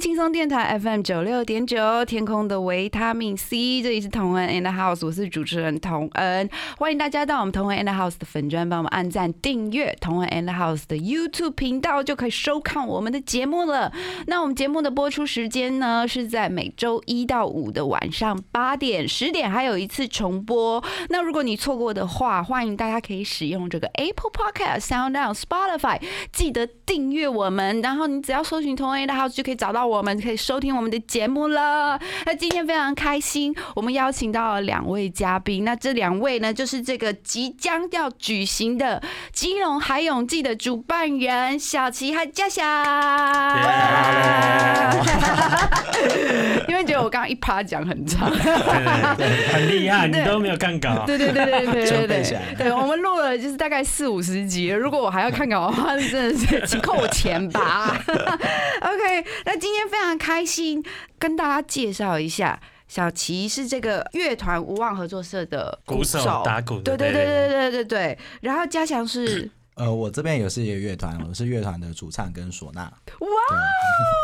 轻松电台 FM 九六点九，天空的维他命 C，这里是同恩 and House，我是主持人同恩，欢迎大家到我们同恩 and House 的粉专，帮我们按赞订阅同恩 and House 的 YouTube 频道，就可以收看我们的节目了。那我们节目的播出时间呢，是在每周一到五的晚上八点、十点，还有一次重播。那如果你错过的话，欢迎大家可以使用这个 Apple Podcast、SoundOn、Spotify，记得订阅我们，然后你只要搜寻同恩 and House 就可以找到我们，可以收听我们的节目了。那今天非常开心，我们邀请到了两位嘉宾，那这两位呢，就是这个即将要举行的基隆海泳季的主办人小琪和嘉祥。因为觉得我刚刚一趴讲很长，很厉害，你都没有看稿。对对对对对对对，对我们录了就是大概四五十集，如果我还要看稿的话，真的是请扣我钱吧。OK，那今天非常开心跟大家介绍一下。小琪是这个乐团无望合作社的鼓手打鼓的对对对对对对对。然后嘉祥是呃，我这边也是一个乐团，我是乐团的主唱跟唢呐，哇，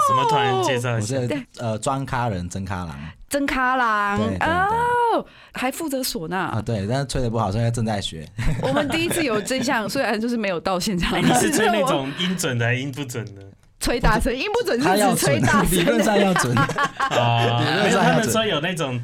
什么团？介绍我一下。是呃专咖人真咖郎真咖郎哦，还负责唢呐啊，。对，但是吹的不好，所以正在学。我们第一次有真相，虽然就是没有到现场，哎，你是吹那种 音准的还是音不准的？吹大声，音不准他要是指吹准大，声理论上要准，啊，论没有，上要准他们说有那种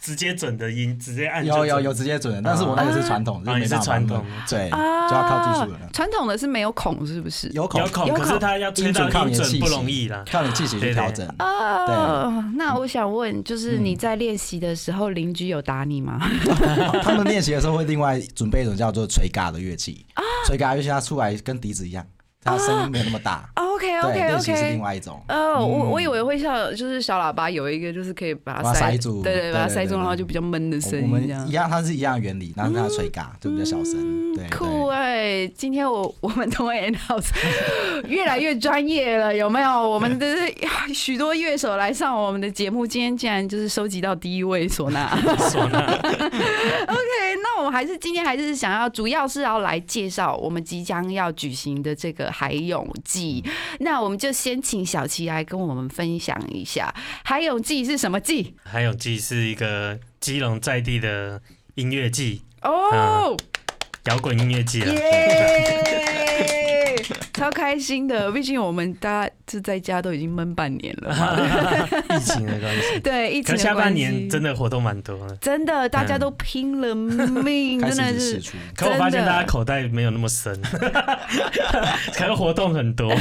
直接准的音，直接按就准有有有直接准的，但是我那个是传统，啊你是就没办法传统对，啊就要靠技术了。传统的是没有孔，是不是？有口有孔，有孔可是他要吹到准靠你的气息容易啦。靠你气息去调整。啊。对，那我想问，就是嗯你在练习的时候，邻居有打你吗？他们练习的时候会另外准备一种叫做吹嘎的乐器，啊吹嘎乐器它出来跟笛子一样，它声音没有那么大。OK 对，OK 练习是另。外一种。哦，我嗯我以为会像就是小喇叭有一个就是可以把它塞塞住对对，把它塞住，对然后就比较闷的声我们音这样一。样，它是一样的原理，然后让它吹嘎，就比较小声。对，嗯酷对哎、今天我我们同 N House 越来越专业了，有没有？我们的许多乐手来上我们的节目，今天竟然就是收集到第一位唢呐。唢呐 OK，那我们还是今天还是想要，主要是要来介绍我们即将要举行的这个海泳季。那我们就先请小琪来跟我们分享一下海泳季是什么记？还永记是一个基隆在地的音乐季，哦。摇滚音乐季啦。耶！超开心的，毕竟我们大家就在家都已经闷半年了嘛。疫情的关系，对，疫情的可下半年真的活动蛮多的。真的大家都拼了命，真的是。可我发现大家口袋没有那么深，可能活动很多。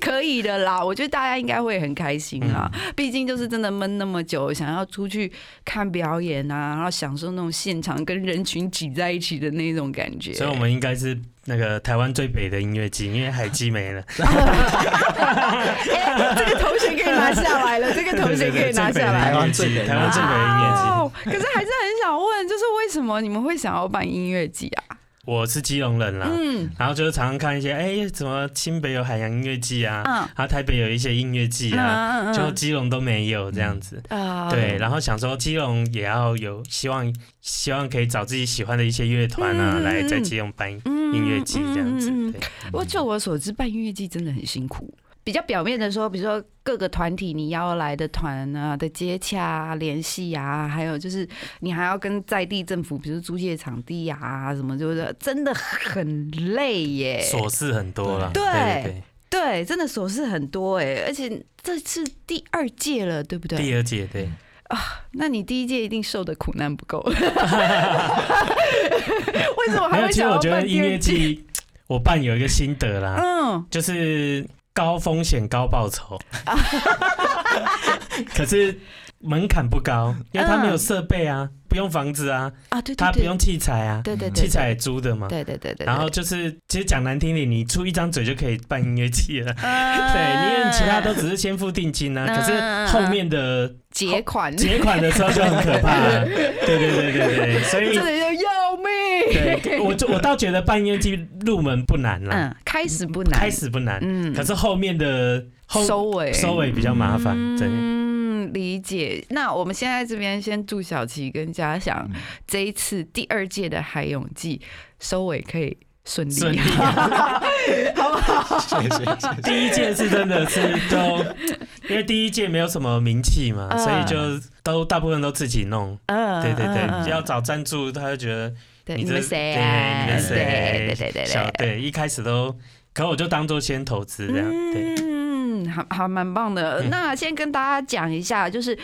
可以的啦。我觉得大家应该会很开心啦，嗯毕竟就是真的闷那么久，想要出去看表演啊，然后享受那种现场跟人群挤在一起的那种感觉。所以我们应该是那个台湾最北的音乐季，因为海基没了。哎这个头衔可以拿下来了，这个头衔可以拿下来台台湾湾最北最北台湾最北的音乐季。哦，可是还是很想问，就是为什么你们会想要办音乐季啊？我是基隆人啦，嗯。然后就是常常看一些，哎、怎么新北有海洋音乐季啊，嗯。然后台北有一些音乐季啊，嗯就基隆都没有这样子。啊对，然后想说基隆也要有希望，希望可以找自己喜欢的一些乐团啊，嗯来在基隆办音乐季这样子。不过就我所知，办音乐季真的很辛苦。比较表面的说，比如说各个团体你邀来的团啊的接洽、啊、联系啊，还有就是你还要跟在地政府，比如租借场地啊什么，就是真的很累耶。琐事很多了。对对真的琐事很多哎，而且这是第二届了，对不对，第二届对，那你第一届一定受的苦难不够。为什么还会想要其实我觉得音乐办第二届？季。我办有一个心得啦，嗯，就是高风险高报酬，可是门槛不高，因为他没有设备啊，不用房子啊，啊，对对对，他不用器材啊，对对对，器材也租的嘛。对对对对，然后就是，其实讲难听点，你出一张嘴就可以办音乐季了。对 对，因为其他都只是先付定金啊，嗯可是后面的结款，结款的时候就很可怕了。对对对对对，所以。对我就我倒觉得办音乐季入门不难啦，嗯，开始不难，开始不难，嗯，可是后面的后收尾收尾比较麻烦。对，嗯，理解。那我们现在这边先祝小琪跟嘉祥嗯这一次第二届的海泳季收尾可以顺利，顺利啊 好不好？谢谢谢谢。第一届是真的是都，因为第一届没有什么名气嘛，嗯所以就都大部分都自己弄。嗯对对对，嗯要找赞助，他就觉得对你们谁？你们谁对对对对对。对，一开始都，可我就当做先投资这样，对，嗯，还还蛮棒的。嗯那先跟大家讲一下，就是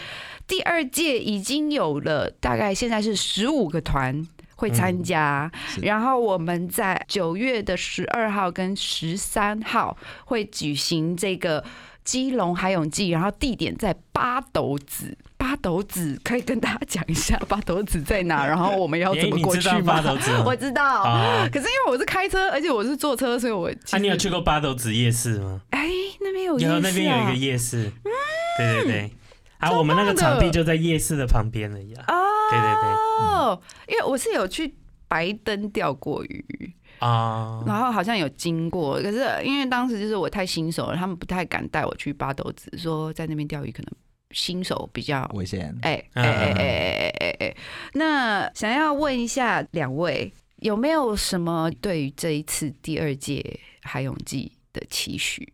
第二届已经有了大概现在是十五个团。会参加，是然后我们在九月的十二号跟十三号会举行这个基隆海泳季，然后地点在八斗子。八斗子可以跟大家讲一下 八斗子在哪，然后我们要怎么过去吗？八？斗子？我知道，啊，可是因为我是开车，而且我是坐车，所以我其啊，你有去过八斗子夜市吗？哎那边有夜有市啊。那边有一个夜市，嗯。对对对，啊，我们那个场地就在夜市的旁边而已啊，哦，对对对，哦，因为我是有去白灯钓过鱼，啊，然后好像有经过，可是因为当时就是我太新手了，他们不太敢带我去八斗子，说在那边钓鱼可能新手比较。危险。哎哎哎哎哎哎哎！那想要问一下两位，有没有什么对于这一次第二届海泳季的期许？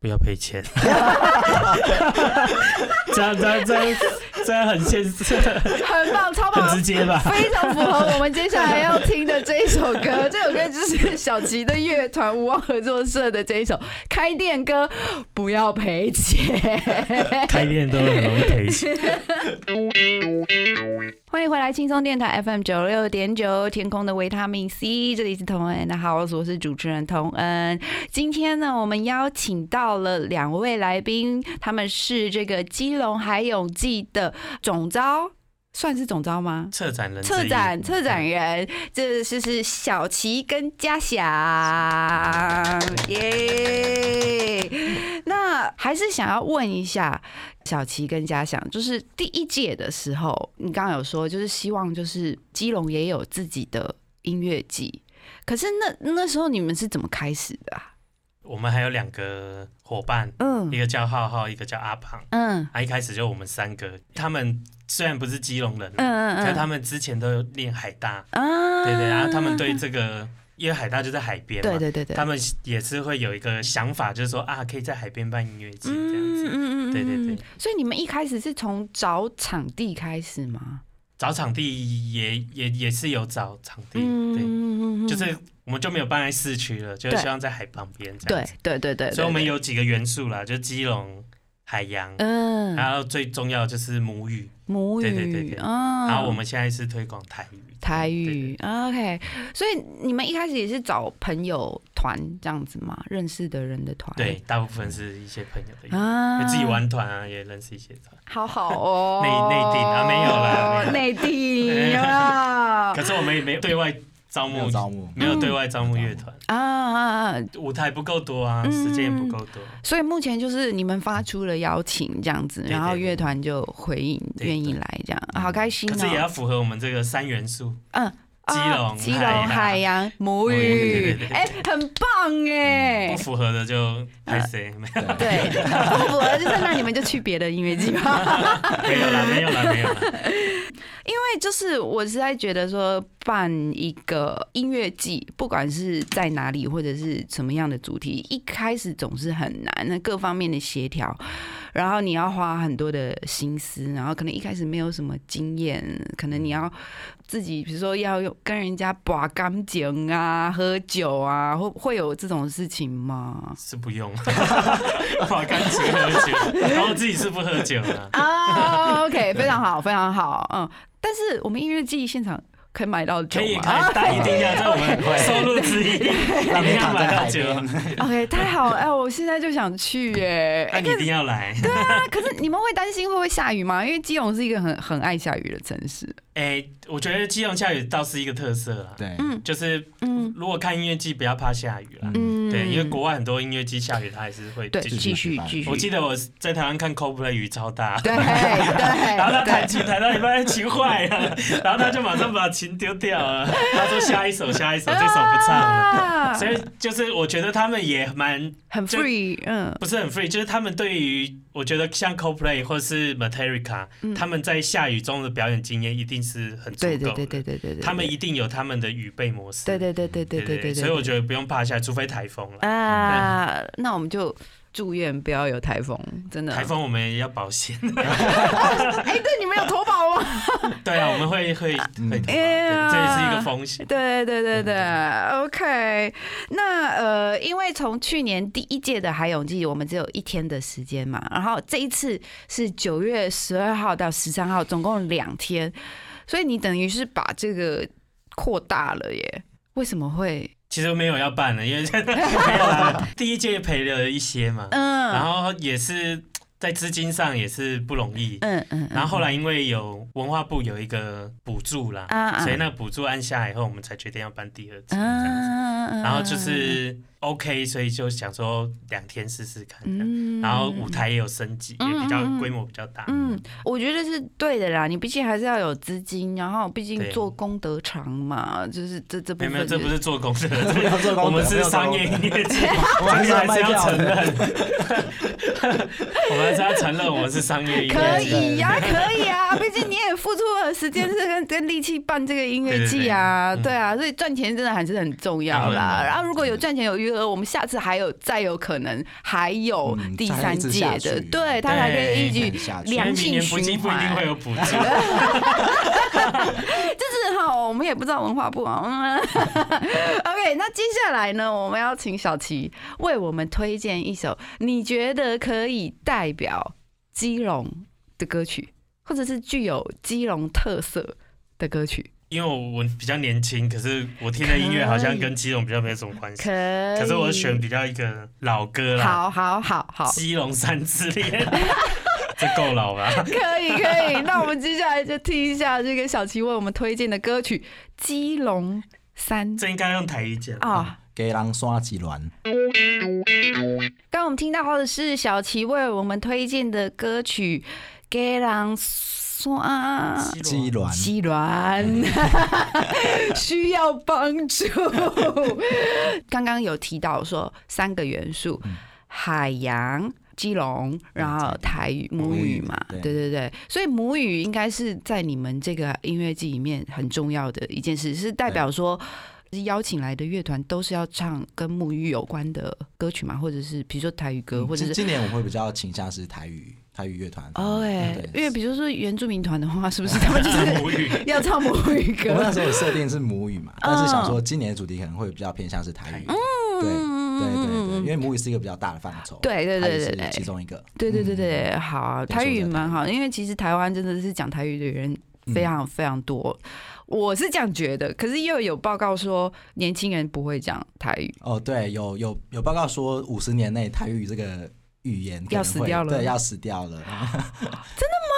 不要赔钱，这样这样这样这样很现实，很棒，超棒很直接吧？非常符合我们接下来要听的这一首歌。这首歌就是小吉的乐团无望合作社的这一首《开店歌》，不要赔钱。开店都很容易赔钱。欢迎回来，轻松电台 FM 九六点九，天空的维他命 C，这里是童恩那好，我是主持人童恩。今天呢，我们邀请到了两位来宾，他们是这个基隆海泳季的总招，算是总招吗？策展人，策展策展人，这就是小齐跟嘉祥，耶。那还是想要问一下小齐跟嘉祥，就是第一届的时候，你刚刚有说，就是希望就是基隆也有自己的音乐季，可是那那时候你们是怎么开始的啊？我们还有两个伙伴，嗯。一个叫浩浩，一个叫阿胖。嗯。啊，一开始就我们三个，他们虽然不是基隆人，嗯嗯嗯，可是他们之前都有练海大，啊，对对，然后他们对这个，因为海大就在海边嘛，对对对对，他们也是会有一个想法，就是说啊，可以在海边办音乐节这样子。嗯嗯对对对，所以你们一开始是从找场地开始吗？找场地也也也是有找场地，对，嗯就是我们就没有搬在市区了，就是希望在海旁边这对样子。对对对，所以我们有几个元素啦，就基隆、海洋，嗯。然后最重要就是母语，母语，对对对对。嗯然后我们现在是推广台语。台对语，OK，所以你们一开始也是找朋友团这样子吗？认识的人的团，对，大部分是一些朋友的，啊。就自己，玩团啊，也认识一些团。好好哦，内内地啊没有啦。内定啊。可是我们也没有对外招募有招募，没有对外招募乐团，啊啊啊！舞台不够多啊，嗯。时间也不够多。所以目前就是你们发出了邀请这样子，然后对乐团就回应对愿意来这样，好开心可是也要哦。符合我们这个三元素，嗯，基隆啊基隆、海洋。母语。哎，很棒哎。不。符合的就拍谁。没有对，不符合就是那你们就去别的音乐季吧。没有啦，没有啦，没有啦。因为就是我实在觉得说办一个音乐季，不管是在哪里或者是什么样的主题，一开始总是很难，那各方面的协调，然后你要花很多的心思，然后可能一开始没有什么经验，可能你要自己比如说要用跟人家把干酒啊、喝酒啊，会会有这种事情吗？是不用，我刚只喝酒，然后自己是不喝酒啊。啊，OK，非常好，非常好，嗯。但是我们音乐季现场可以买到酒可以吗？开，但一定要在我们收入之一，让一定要你躺在海买到，OK，太好了，哎，我现在就想去耶。那你一定要来。对啊，可是你们会担心会不会下雨吗？因为基隆是一个很很爱下雨的城市。哎，我觉得基隆下雨倒是一个特色啦，对，嗯就是嗯如果看音乐季，不要怕下雨啦。嗯，对，因为国外很多音乐季下雨，他还是会对继继续。续继续。我记得我在台湾看 Coldplay 雨超大，对对，然后他弹琴弹到一半琴坏了，然后他就马上把琴丢掉了，他说下一首下一首，这首不唱了。啊。所以就是我觉得他们也蛮很 free，嗯。不是很 free，就是他们对于我觉得像 CoPlay 或是 Materica，他们在下雨中的表演经验一定是很足够。对对对对对对对，他们一定有他们的预备模式。对对对对对对对。所以我觉得不用怕下，除非台风了。啊，那我们就祝愿不要有台风，真的台风我们要保险。哎，对，你们有头发。吗？对啊，我们会会会这也是一个风险。对对对对，OK。那呃，因为从去年第一届的海泳季，我们只有一天的时间嘛，然后这一次是九月十二号到十三号，总共两天，所以你等于是把这个扩大了耶。为什么会？其实没有要办了，因为。第一届赔了一些嘛，嗯，然后也是在资金上也是不容易。嗯嗯，然后后来因为有文化部有一个补助啦，啊啊所以那个补助按下来以后，我们才决定要办第二次这样子。嗯，然后就是 OK，所以就想说两天试试看。嗯然后舞台也有升级，也比较规模比较大。嗯，我觉得是对的啦。你毕竟还是要有资金，然后毕竟做功德长嘛，就是这这部分没有没有，这不是是做功德，没有做功德我们是商业功音乐节，我们还是要。承认，我们还是要承认我们是商业音可乐可。以呀、可以啊，毕竟你也付出了时间是跟跟力气办这个音乐季啊，对啊，所以赚钱真的还是很重要啦。嗯然后如果有赚钱有余额，我们下次还有再有可能还有嗯第三届的，对他才可以一对直下去因为明良性年不循环不一定会。有补助，就是哈，我们也不知道文化部啊。嗯 OK，那接下来呢，我们要请小琪为我们推荐一首你觉得可以代表基隆的歌曲，或者是具有基隆特色的歌曲。因为我我比较年轻，可是我听的音乐好像跟基隆比较没有什么关系。可，可是我选比较一个老歌啦，好好好好，基隆三之恋》，这够老吧？可以可以。那我们接下来就听一下这个小齐为我们推荐的歌曲《基隆三》这应该用台语讲啊。给人刷几轮，刚刚我们听到的是小齐为我们推荐的歌曲《给人酸，鸡卵，鸡卵 需要帮助。刚刚有提到说三个元素：海洋、基隆，然后台语、母语嘛。对对对对，所以母语应该是在你们这个音乐季里面很重要的一件事，是代表说。邀请来的乐团都是要唱跟母语有关的歌曲嘛，或者是比如说台语歌，或者是今今年我会比较倾向是台语台语乐团。哦哎，对因为比如说原住民团的话，是不是 他们就母是。要唱母语歌？我那时候有设定是母语嘛，但是想说今年的主题可能会比较偏向是台语。对对对对，因为母语是一个比较大的范畴。嗯对对对对对台语是其中一个。对对对嗯对，好啊，台语蛮好，因为其实台湾真的是讲台语的人非常非常多，我是这样觉得。可是又有报告说年轻人不会讲台语，哦，对，有有有报告说五十年内台语这个语言可能要死会掉了对，要死掉了。真的吗？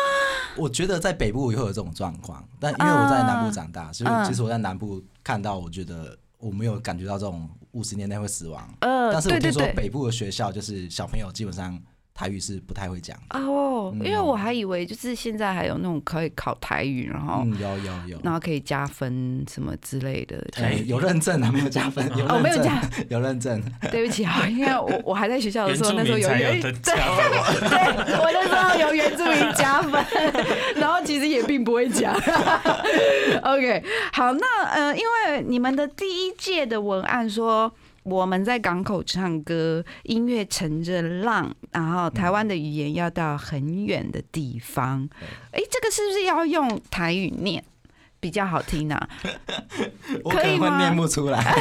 我觉得在北部也会有这种状况，但因为我在南部长大，所以嗯其实我在南部看到，我觉得我没有感觉到这种五十年代会死亡。呃，但是我对对对。听说北部的学校就是小朋友基本上台语是不太会讲。哦，因为嗯我还以为就是现在还有那种可以考台语，然后、嗯，有有有。然后可以加分什么之类的。呃有认证啊，没有加分，有哦，没有认证，加，有认证。对不起啊，因为我我还在学校的原时候，那时候有有原对对，我那时候有原住民加分，然后其实也并不会讲。OK，好，那呃，因为你们的第一届的文案说。我们在港口唱歌，音乐乘着浪，然后台湾的语言要到很远的地方。哎、这个是不是要用台语念比较好听啊？我可能会可以吗念不出来。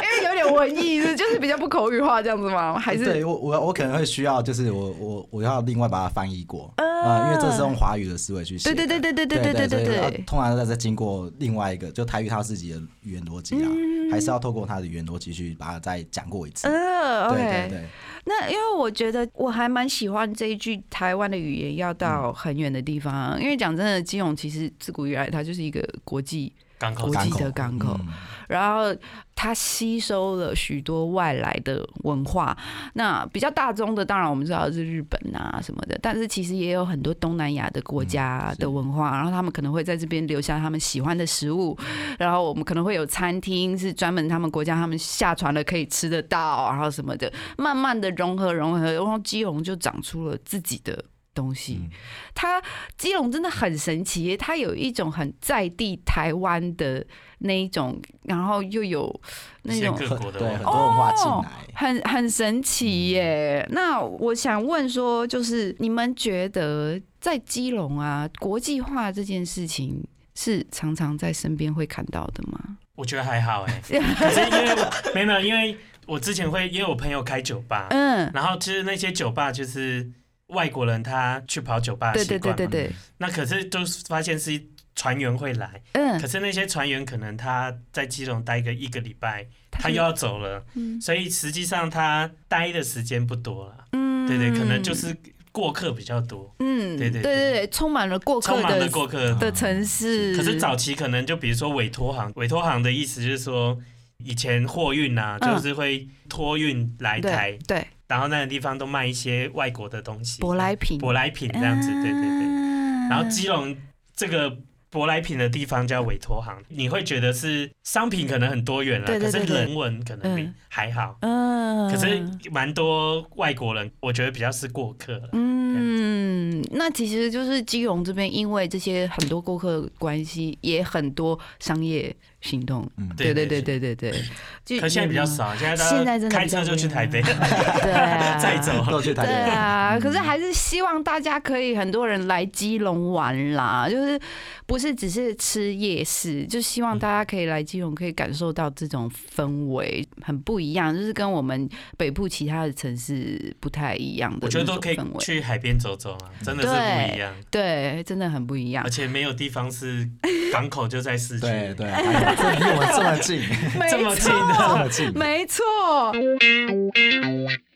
有点文艺，是就是比较不口语化这样子吗？还是对我我我可能会需要，就是我我我要另外把它翻译过啊、因为这是用华语的思维去写。对对对对对对对对对，通常在再经过另外一个，就台语他自己的语言逻辑啊，嗯还是要透过他的语言逻辑去把它再讲过一次。呃对对那因为我觉得我还蛮喜欢这一句台湾的语言要到很远的地方，因为讲真的，基隆其实自古以来它就是一个国际港口国际港口的港口，嗯然后它吸收了许多外来的文化。那比较大宗的，当然我们知道是日本啊什么的，但是其实也有很多东南亚的国家的文化，然后他们可能会在这边留下他们喜欢的食物，然后我们可能会有餐厅是专门他们国家他们下船了可以吃得到，然后什么的，慢慢的融合融合，然后基隆就长出了自己的。东西嗯，它基隆真的很神奇耶，它有一种很在地台湾的那一种，然后又有那种各国的对很多文化进哦来。很很神奇耶。那我想问说，就是你们觉得在基隆啊，国际化这件事情是常常在身边会看到的吗？我觉得还好哎、可是因为我没有没有，因为我之前会因为我朋友开酒吧，嗯，然后其实那些酒吧就是外国人他去跑酒吧的对对习惯嘛，对对对，那可是就是发现是船员会来，嗯。可，是那些船员可能他在基隆待个一个礼拜，他又要走了，嗯。所以实际上他待的时间不多了，嗯。对对，可能就是过客比较多，嗯，对对对。对对，充满了过客充满了的过客。的城市。可是早期可能就比如说委托行，委托行的意思就是说，以前货运啊，嗯。就是会托运来台。对，对然后那个地方都卖一些外国的东西，舶来品。舶来品这样子，对对对。嗯然后基隆这个舶来品的地方叫委托行，你会觉得是商品可能很多元了，可是人文可能还好，嗯，可是蛮多外国人，我觉得比较是过客了。嗯，那其实就是基隆这边，因为这些很多顾客关系，也很多商业行动。嗯，对对对对对对对，就可现在比较少，现在大现在真的开车就去台北，对啊 再走。对都去台北。对啊，可是还是希望大家可以很多人来基隆玩啦，就是不是只是吃夜市，就希望大家可以来基隆，可以感受到这种氛围很不一样，就是跟我们北部其他的城市不太一样的我觉得都可以。去海边走走啊，真的是不一样，对，真的很不一样而。且没有地方是港口就在市区，对 对，离我们这么近，这么近没错这，么近。没错。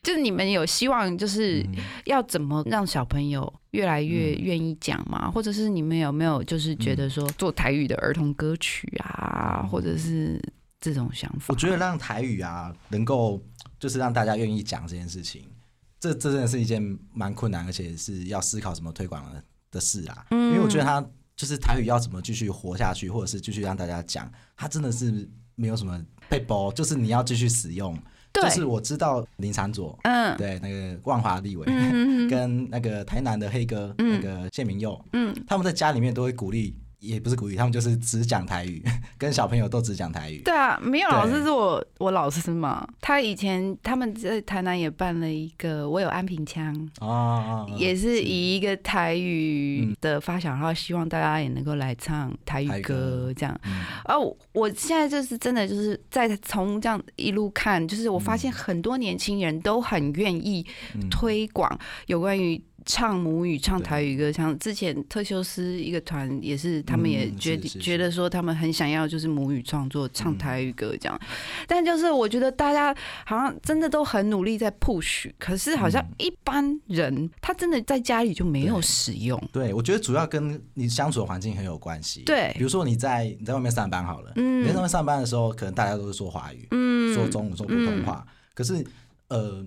就是你们有希望，就是嗯要怎么让小朋友越来越愿意讲吗？或者是你们有没有就是觉得说做台语的儿童歌曲啊，或者是这种想法？我觉得让台语啊能够就是让大家愿意讲这件事情，这这真的是一件蛮困难，而且是要思考怎么推广的的事啊。嗯因为我觉得它就是台语要怎么继续活下去，或者是继续让大家讲，它真的是没有什么被包，就是你要继续使用。对就是我知道林长佐，嗯对那个万华立伟，嗯跟那个台南的黑哥，嗯那个谢明佑，嗯，他们在家里面都会鼓励，也不是古语，他们就是只讲台语，跟小朋友都只讲台语。对啊，没有老师是我我老师嘛，他以前他们在台南也办了一个我有安平腔。哦哦，哦也是以一个台语的发想，然后希望大家也能够来唱台语歌歌。这样。嗯。而我我现在就是真的就是在从这样一路看，就是我发现很多年轻人都很愿意嗯。推广有关于唱母语、唱台语歌。像之前特修斯一个团也是，他们也嗯觉、觉得说他们很想要就是母语创作、唱嗯台语歌这样。但就是我觉得大家好像真的都很努力在 push，可是好像嗯一般人他真的在家里就没有使用。对，我觉得主要跟你相处的环境很有关系。对比如说你在你在外面上班好了，嗯你在外面上班的时候，可能大家都是说华语，嗯说中文，说普通话。可是呃，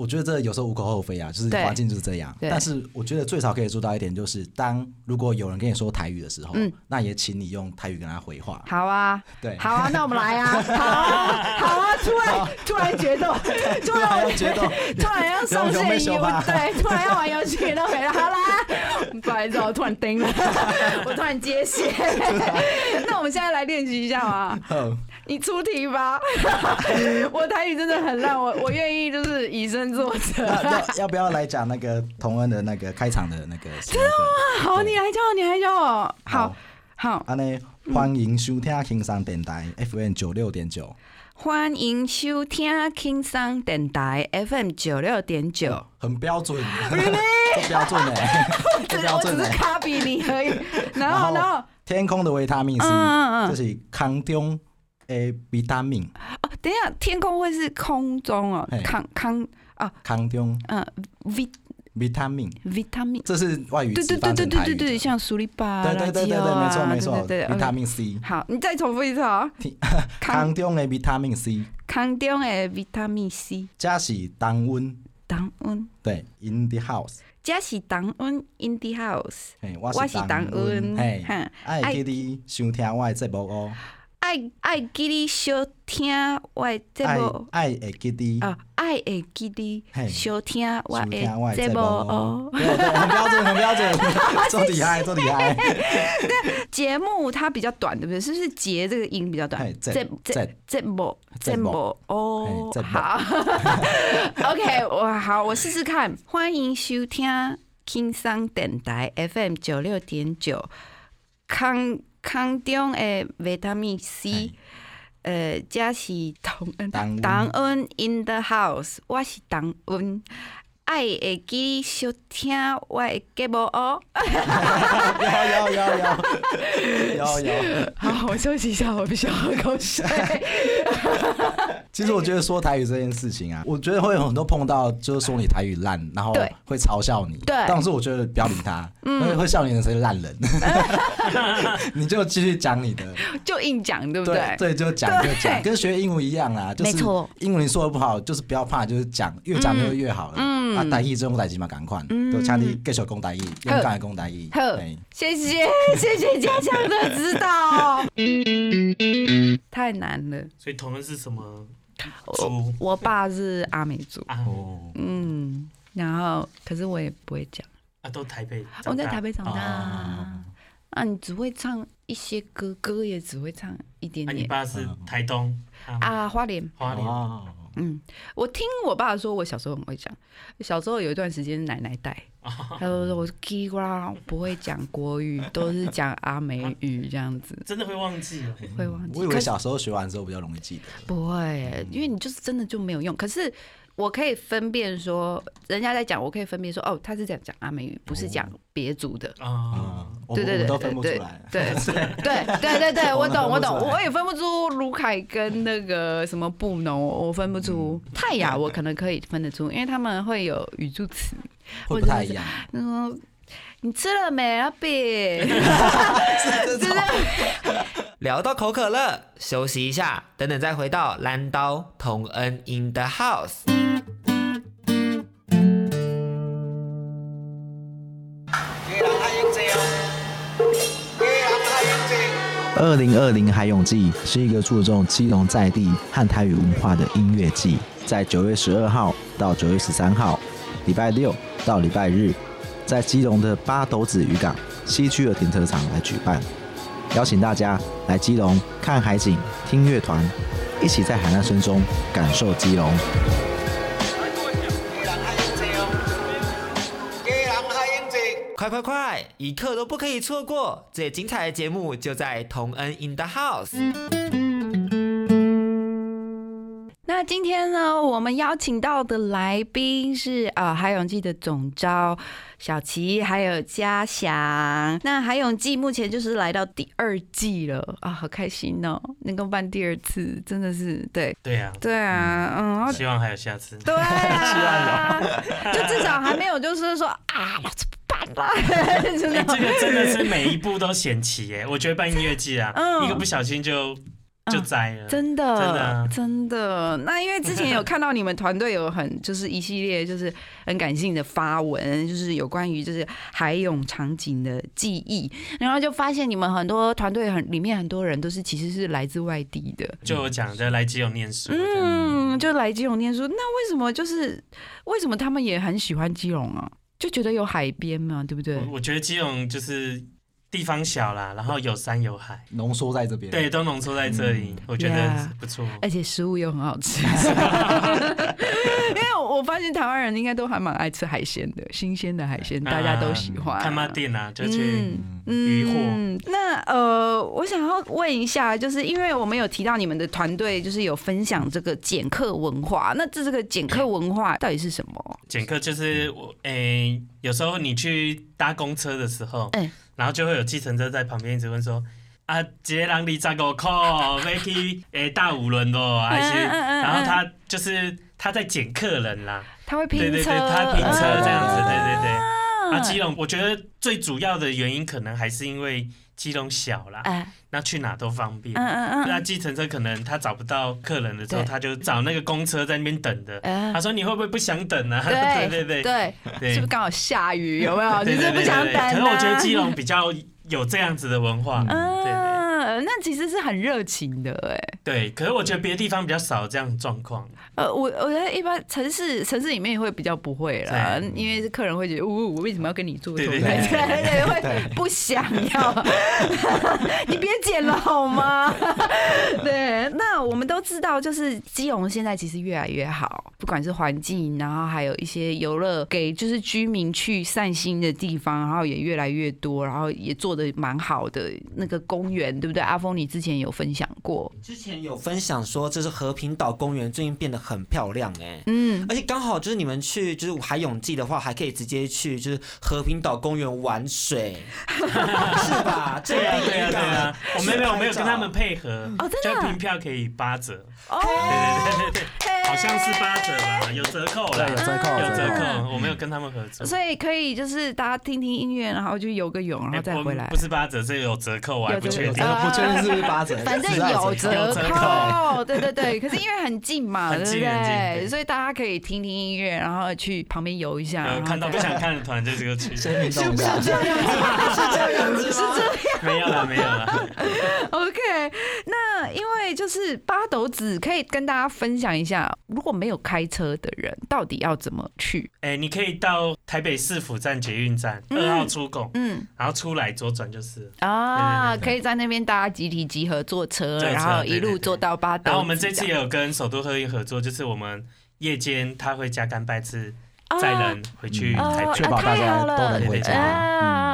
我觉得这有时候无可厚非啊，就是对环境就是这样。对但是我觉得最少可以做到一点，就是当如果有人跟你说台语的时候，嗯那也请你用台语跟他回话。好啊，对，好啊，那我们来啊，好啊，好啊，突然突然决斗，突然决斗，突然要上有有没线游，对，突然要玩游戏都没了，好啦，不好意思，我突然叮了，我突然接线，那我们现在来练习一下嘛，嗯你出题吧，我台语真的很烂，我我愿意就是以身作则，要要要不要来讲那个同恩的那个开场的那个？真的吗？好，你来教我，你来教。我，好好。好，安尼欢迎收听轻松电台 FM 九六点九。欢迎收听轻松电台 FM 九六点九。很标准，很标准哎，这标我只是准哎。copy 你而已。然后，然后，天空的维他命嗯这是空中的维他命，哦，等一下，天空会是空中哦嘿，康康啊，空中嗯，Vitamin，Vitamin，。这是外语对对对对对对对。像苏力巴、对对对对对，没错没错，对 vitamin C，好，你再重复一次啊！康空中的 vitamin C，康中的 vitamin C，这是当温，当温，对，in the house，这是当温 in the house。嘿，我我是当温嘿。哈，爱记你收听我的节目哦，爱爱记你收听我的节爱目。爱会记你啊，爱会记你嘿。收听我的节目。目哦。哦，。对对，很标准，很标准，做厉害，做厉害。节目它比较短，对不对？是不是节这个音比较短？嘿？节节节目节节目。目。哦好，OK，我好，我试试看。欢迎收听轻松电台 FM 九六点九，康康中的维他命 C 嘿。呃，这是同恩，同恩 in the house，我是同恩，爱会记你收听我的节目哦。有有有有有有。好，我休息一下，我必须要喝口水。其实我觉得说台语这件事情啊，我觉得会有很多碰到，就是说你台语烂，然后对会嘲笑你。对但是我觉得不要理他，因为会笑你的是烂人，你就继续讲你的。就硬讲，对不对对，就讲就讲，跟学英文一样啊，就是没错英文你说的不好，就是不要怕，就是讲，越讲就越好了。嗯啊，台语这种代志嘛，赶快，就请你继续讲台语，勇敢的讲台语。好嘿。谢谢谢谢嘉强的指导，太难了。所以同恩是什么我我爸是阿美族，啊？哦，嗯，然后可是我也不会讲，啊，都台北，我在台。北长大。哦，啊，你只会唱一些歌，歌也只会唱一点。啊，你爸是台东啊，啊，花莲。花莲。哦，嗯，我听我爸说，我小时候很会讲。小时候有一段时间奶奶带，他就说我是叽呱啦，不会讲国语，都是讲阿美语这样子，真的会忘记哦。会忘记。我以为小时候学完之后比较容易记得。不会，因为你就是真的就没有用。可是我可以分辨说，人家在讲，我可以分辨说，哦，他是在讲阿美语，不是讲别族的。啊对对对们我们都分不出对来。对 对对对对，我懂我懂，我也分不出卢凯跟那个什么布农，我分不出泰雅，我可能可以分得出，因为他们会有语助词，会不太一样。嗯，你吃了没啊，贝？是这种 聊到口渴了，休息一下，等等再回到蓝刀同恩 in the house。二零二零海泳季是一个注重基隆在地和台语文化的音乐季，在九月十二号到九月十三号，礼拜六到礼拜日，在基隆的八斗子渔港西区的停车场来举办，邀请大家来基隆看海景、听乐团，一起在海浪声中感受基隆。快快快，一刻都不可以错过！最精彩的节目就在同恩 in the house。那今天呢，我们邀请到的来宾是呃海永记的总招小齐，还有嘉祥。那海永记目前就是来到第二季了啊，好开心哦，能够办第二次，真的是对对啊，对啊，嗯，希望还有下次。对啊，就至少还没有就是说啊，老子不办了，真哎，的这个真的是每一步都险棋耶！我觉得办音乐季啊，嗯一个不小心就就栽了。真的，真的啊真的。那因为之前有看到你们团队有很 就是一系列就是很感性的发文，就是有关于就是海泳场景的记忆，然后就发现你们很多团队很里面很多人都是其实是来自外地的。就有讲的来基隆念书，嗯，就来基隆念书，那为什么就是为什么他们也很喜欢基隆啊？就觉得有海边嘛，对不对？我觉得基隆就是地方小啦，然后有山有海，浓缩在这边。对，都浓缩在这里，我觉得不错。而且食物又很好吃，因为我我发现台湾人应该都还蛮爱吃海鲜的，新鲜的海鲜大家都喜欢。看妈店啊，就去嗯渔获。嗯，那呃，我想要问一下，就是因为我们有提到你们的团队就是有分享这个减客文化，那这这个减客文化到底是什么？减课就是我诶、有时候你去搭公车的时候，哎然后就会有计程车在旁边一直问说。啊，一个人二十五块，要去诶 大五轮哦，还是？然后他就是他在捡客人啦，他会拼车，对对对，他拼车这样子，对对对。啊啊，基隆，我觉得最主要的原因可能还是因为基隆小啦，哎，那去哪都方便。嗯嗯嗯，那计程车可能他找不到客人的时候，他就找那个公车在那边等的。嗯他说：“你会不会不想等啊？”对 对对对，对。是不是刚好下雨？有没有？你是不想等可是我觉得基隆比较有这样子的文化，对对嗯，那其实是很热情的哎。对。可是我觉得别的地方比较少这样的状况。呃，我我觉得一般城市城市里面会比较不会啦，因为客人会觉得，呜、我为什么要跟你做对对对 对对对，会不想要，你别剪了好吗？对，那我们都知道，就是基隆现在其实越来越好，不管是环境，然后还有一些游乐给就是居民去散心的地方，然后也越来越多，然后也做的蛮好的那个公园，对不对？阿峰，你之前有分享过，之前有分享说，这是和平岛公园最近变得很漂亮哎、嗯，而且刚好就是你们去就是海泳季的话，还可以直接去就是和平岛公园玩水，是吧？这对啊，个对啊，对啊。我没有，没有跟他们配。合，哦真的啊就凭票可以八折。哦，对对对对对，好像是八折吧，有折扣了，有折扣有折扣。我没有跟他们合作。所以可以就是大家听听音乐，然后就游个泳，然后再回来不。是八折，这个有折扣，我还不确定。不确定是不是八折，反正有折扣，对对对。可是因为很近嘛，对不很近很近对？所以大家可以听听音乐，然后去旁边游一下。看到不再想看的团就这个去，先运动一下，是这样 子，是这样。没有了没有了。OK，那因为就是八斗子可以跟大家分享一下，如果没有开车的人，到底要怎么去？哎，你可以到台北市府站捷运站嗯二号出口，嗯然后出来左转就是。啊，可以在那边大家集体集合坐车，然后一路坐到八斗子。然后我们这次也有跟首都客运合作，就是我们夜间他会加干拜次载人回去确保大家都能回对对对家。啊嗯，都能回家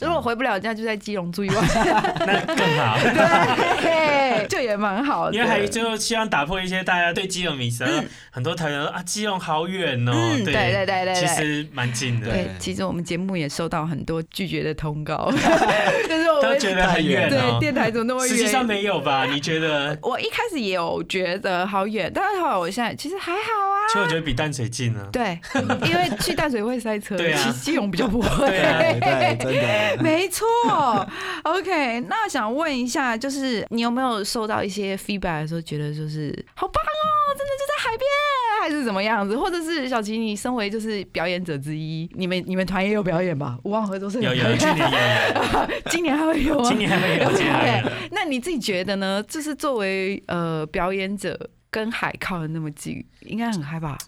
如果回不了家，就在基隆住一晚，那更好。对，就也蛮好的。因为还就希望打破一些大家对基隆迷思，很多台人说啊基隆好远哦，嗯，对对对对对，其实蛮近的，对，其实我们节目也收到很多拒绝的通告，就是觉得很远对哦。电台怎么那么远？实际上没有吧？你觉得？我一开始也有觉得好远，但是后来我现在其实还好啊。其实我觉得比淡水近啊。对，因为去淡水会塞车，对啊其实基隆比较不会。对啊对对，真的。没错，OK。那想问一下，就是你有没有收到一些 feedback 的时候，觉得就是好棒哦，真的就在海边，还是怎么样子？或者是小琪，你身为就是表演者之一，你们你们团也有表演吧？无望合作社有有，去 年有 今年还会有有，吗？今年还会有，今年还没有。那你自己觉得呢？就是作为呃表演者，跟海靠的那么近，应该很害怕。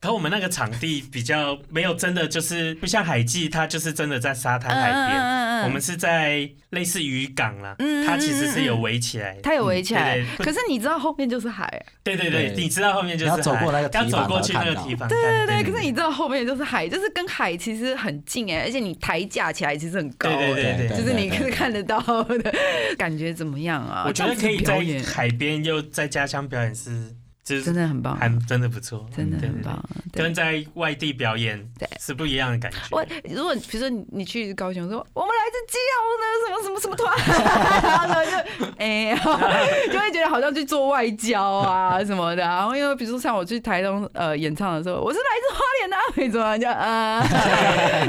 可我们那个场地比较没有真的就是不像海记，它就是真的在沙滩海边。嗯我们是在类似渔港啦，嗯它其实是有围起来。的。它有围起来，可是你知道后面就是海，对对对，对。你知道后面就是你要走过那个海要走过去那个才看到堤防。对对对。可是你知道后面就是海，就是跟海其实很近哎，而且你抬架起来其实很高对哎，对对对就是你是看得到的，感觉怎么样啊？我觉得可以在海边又在家乡表演是，就是真的很棒，还真的不错，真的很棒。对。跟在外地表演对。是不一样的感觉。我如果比如说你你去高雄说我们来自基隆的什么什么什么团，然后就 哎、就会觉得好像去做外交啊什么的。然后因为比如说像我去台东呃演唱的时候，我是来自花莲的阿美族啊，就啊，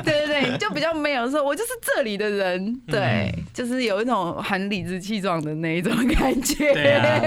对对对，就比较没有说我就是这里的人，对，就是有一种很理直气壮的那一种感觉。对啊，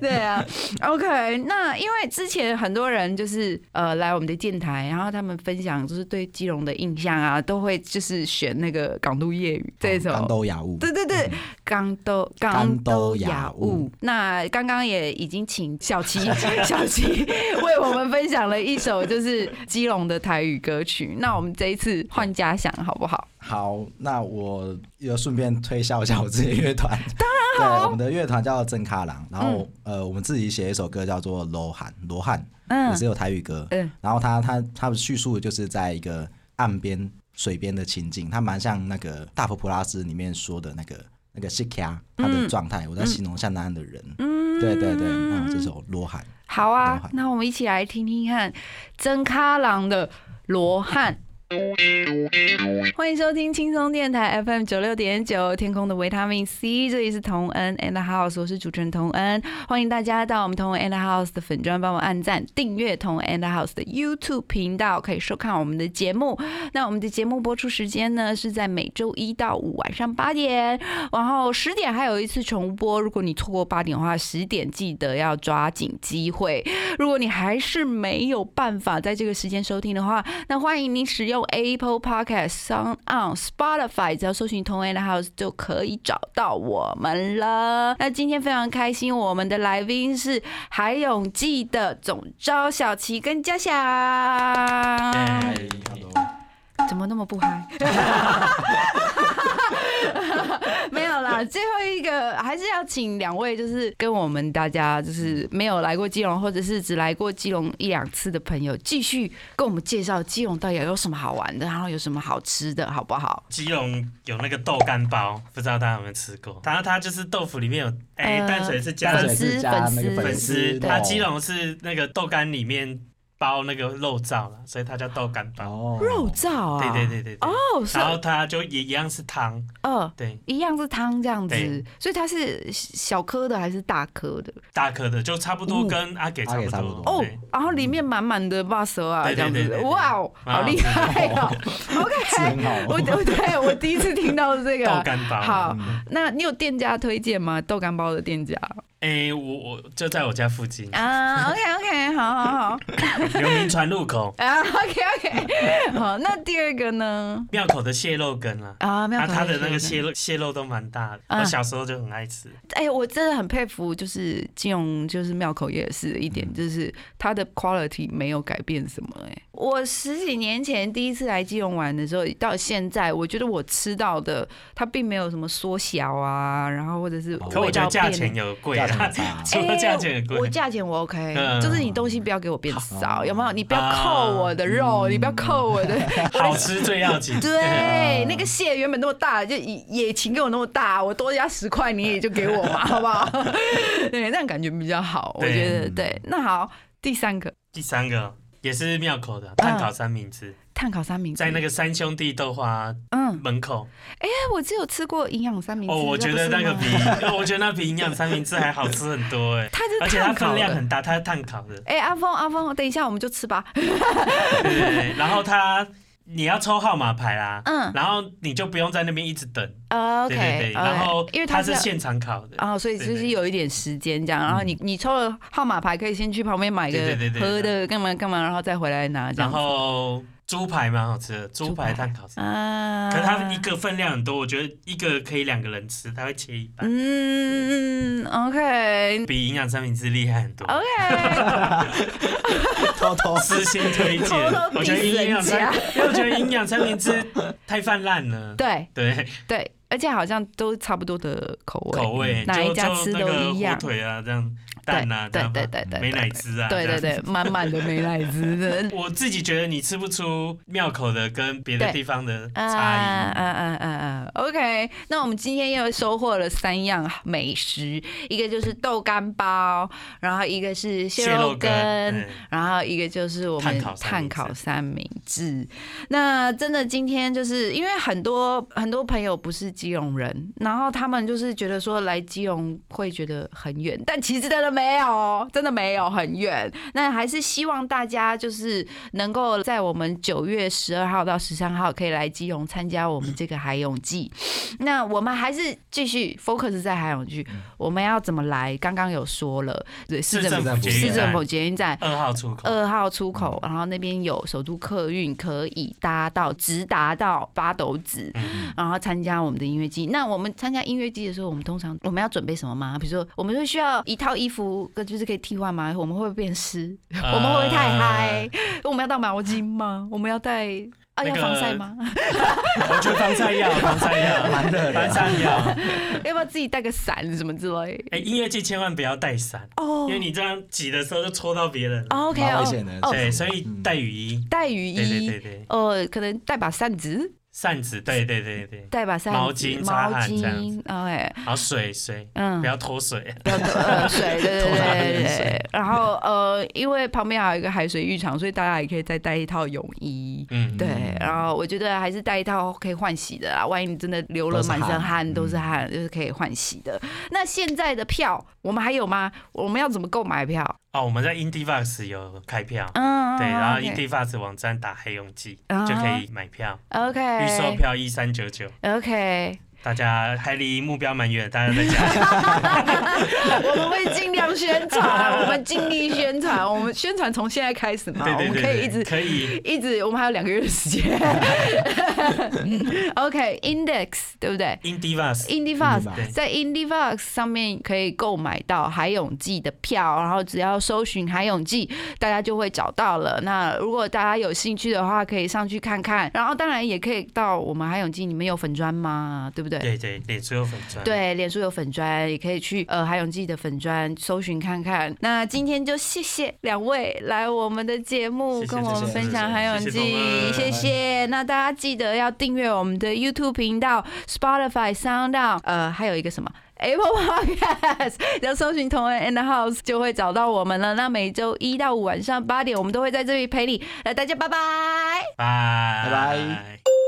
对啊，OK，那因为之前很多人就是呃来我们的电台，然后他们分享就是对基隆的印象啊，都会就是选那个港都夜雨这首。港都雅物，对对对，港都港都雅物。那刚刚也已经请小琪小琪为我们分享了一首就是基隆的台语歌曲。那我们这一次换家想好不好？好，那我又顺便推销一下我自己乐团。当然好。对，我们的乐团叫真卡郎，然后、呃，我们自己写一首歌叫做《罗汉》，罗汉嗯也是有台语歌。嗯然后他他他叙述的就是在一个岸边水边的情景，他蛮像那个大佛普拉斯里面说的那个那个 k a 他的状态，我在形容像那样的人。嗯，对对对，那我这首《罗汉》。好啊，那我们一起来听听看真卡郎的罗汉。欢迎收听轻松电台 FM 九六点九，天空的维他命 C，这里是同恩 and House，我是主持人同恩，欢迎大家到我们同恩 and House 的粉专帮我按赞、订阅同恩 and House 的 YouTube 频道，可以收看我们的节目。那我们的节目播出时间呢是在每周一到五晚上八点，然后十点还有一次重播。如果你错过八点的话，十点记得要抓紧机会。如果你还是没有办法在这个时间收听的话，那欢迎您使用 Apple Podcast、Sound On、Spotify，只要搜寻同 A 的 House 就可以找到我们了。那今天非常开心，我们的来宾是海永记的总招小琪跟嘉祥。怎么那么不嗨？没有啦，最后一个还是要请两位，就是跟我们大家，就是没有来过基隆，或者是只来过基隆一两次的朋友，继续跟我们介绍基隆到底有什么好玩的，然后有什么好吃的，好不好？基隆有那个豆干包，不知道大家有没有吃过？然后它就是豆腐里面有，哎、呃淡水是加了粉丝粉丝粉粉丝，丝它基隆是那个豆干里面包那个肉燥了，所以它叫豆干包。哦肉燥啊？对对对对对。哦，然后它就也一样是汤，呃，对，一样是汤这样子对，所以它是小颗的还是大颗的？大颗的，就差不多跟阿给差不多。哦，然后里面满满的巴蛇啊，对这样子哇哦，好好厉害哦！OK，我我对我第一次听到这个豆干包。好嗯那你有店家推荐吗？豆干包的店家哎、我我就在我家附近，啊？OK OK，好好好流民船路口 啊，OK OK，好。那第二个呢？庙口的蟹肉羹啊。啊，没有它它的那个蟹。蟹肉蟹肉都蛮大的，啊我小时候就很爱吃。哎、我真的很佩服，就是金融，就是庙口夜市的一点，就是它的 quality 没有改变什么、哎，我十几年前第一次来基隆玩的时候，到现在，我觉得我吃到的它并没有什么缩小啊，然后或者是可可我味道觉得价钱有贵价钱啊，很 差 除了价钱很我贵，价钱我 OK，、嗯就是你东西不要给我变少，哦有没有？你不要扣我的肉，嗯你不要扣我的。好吃最要紧。对，那个蟹原本那么大，就也也请给我那么大，我多加十块你也就给我嘛，好不好？对，那样感觉比较好，我对觉得对。那好，第三个第三个也是庙口的炭烤三明治，碳烤三明治，在那个三兄弟豆花嗯，门口。哎，我只有吃过营养三明治，哦，我觉得那个比 我觉得那比营养三明治还好吃很多哎，它就是而且它。分量很大，它是炭烤的，哎，阿峰阿峰，等一下我们就吃吧。对。然后它你要抽号码牌啦，嗯然后你就不用在那边一直等，呃对对，OK，对。然后因为要它是现场烤的，哦，所以就是有一点时间这样，然后你你抽了号码牌，可以先去旁边买个对对对对喝的，干嘛干嘛，然后再回来拿这然样子。后猪排蛮好吃的，猪排。炭烤三明治。啊，可是它一个分量很多，我觉得一个可以两个人吃，它会切一半，嗯，OK。比营养三明治厉害很多。OK，偷偷。私心推荐，我觉得营养三，因为我觉得营养三明治太泛滥了。对。对，对，而且好像都差不多的口味，口味哪一就家吃都就那个一样。火腿啊，这样蛋啊，对对对对对美乃滋啊，对对对，满满的美乃滋的。我自己觉得你吃不出庙口的跟别的地方的 啊差啊啊啊啊！OK，那我们今天又收获了三样美食，一个就是豆干包，然后一个是。蟹肉羹，嗯然后一个就是我们碳烤三明治。那真的今天就是因为很多很多朋友不是基隆人，然后他们就是觉得说来基隆会觉得很远，但其实真的没有，真的没有很远。那还是希望大家就是能够在我们九月十二号到十三号可以来基隆参加我们这个海泳季。那我们还是继续 focus 在海泳季，我们要怎么来？刚刚有说了，对，市政府市政府捷运站。二号出口，二号出口，然后那边有首都客运可以搭到直达到八斗子，嗯然后参加我们的音乐季。那我们参加音乐季的时候，我们通常我们要准备什么吗？比如说，我们会需要一套衣服服就是可以替换吗？我们会不会变湿？呃我们会不会太嗨？我们要带毛巾吗？我们要带啊？要那个防晒吗？我觉得防晒要，防晒要，蛮热的防晒要。要不要自己带个伞什么之类？哎，音乐季千万不要带伞，哦因为你这样挤的时候就戳到别人了。，OK 哦危险的哦，对，所以带雨衣，带雨对对衣对，对，呃，可能带把扇子，扇子，对对对对，带把扇子，毛巾毛巾然后水水，嗯不要脱水。不要脱呃水，对对对 对对。然后呃，因为旁边还有一个海水浴场，所以大家也可以再带一套泳衣。嗯，对，然后我觉得还是带一套可以换洗的啦，万一你真的流了满身汗汗，都是嗯汗，就是可以换洗的。那现在的票我们还有吗？我们要怎么购买票？哦，我们在 IndieVox 有开票，嗯，对，然后 IndieVox 网站打黑勇记啊就可以买票，OK。预售票一三九九。OK，大家还离目标蛮远，大家在家。我们会尽量宣传，我们尽力宣传，我们宣传从现在开始嘛，对对对，我们可以一直可以，一直，我们还有两个月的时间。OK，Index、对不对 IndieVox，？IndieFast IndieFast 在 IndieFast 上面可以购买到海泳季的票，然后只要搜寻海泳季，大家就会找到了。那如果大家有兴趣的话，可以上去看看。然后当然也可以到我们海泳季，你们有粉砖吗？对不对？对对，脸书有粉砖。，对，脸书有粉砖，也可以去呃海泳记的粉砖搜寻看看。那今天就谢谢两位来我们的节目，跟我们分享谢谢海泳记，谢谢。那大家记得要订阅我们的 YouTube 频道、Spotify、Sound On，呃，还有一个什么？Apple Podcast，只要搜寻同恩 and the House 就会找到我们了。那每周一到五晚上八点，我们都会在这里陪你。来，大家拜拜。拜拜拜。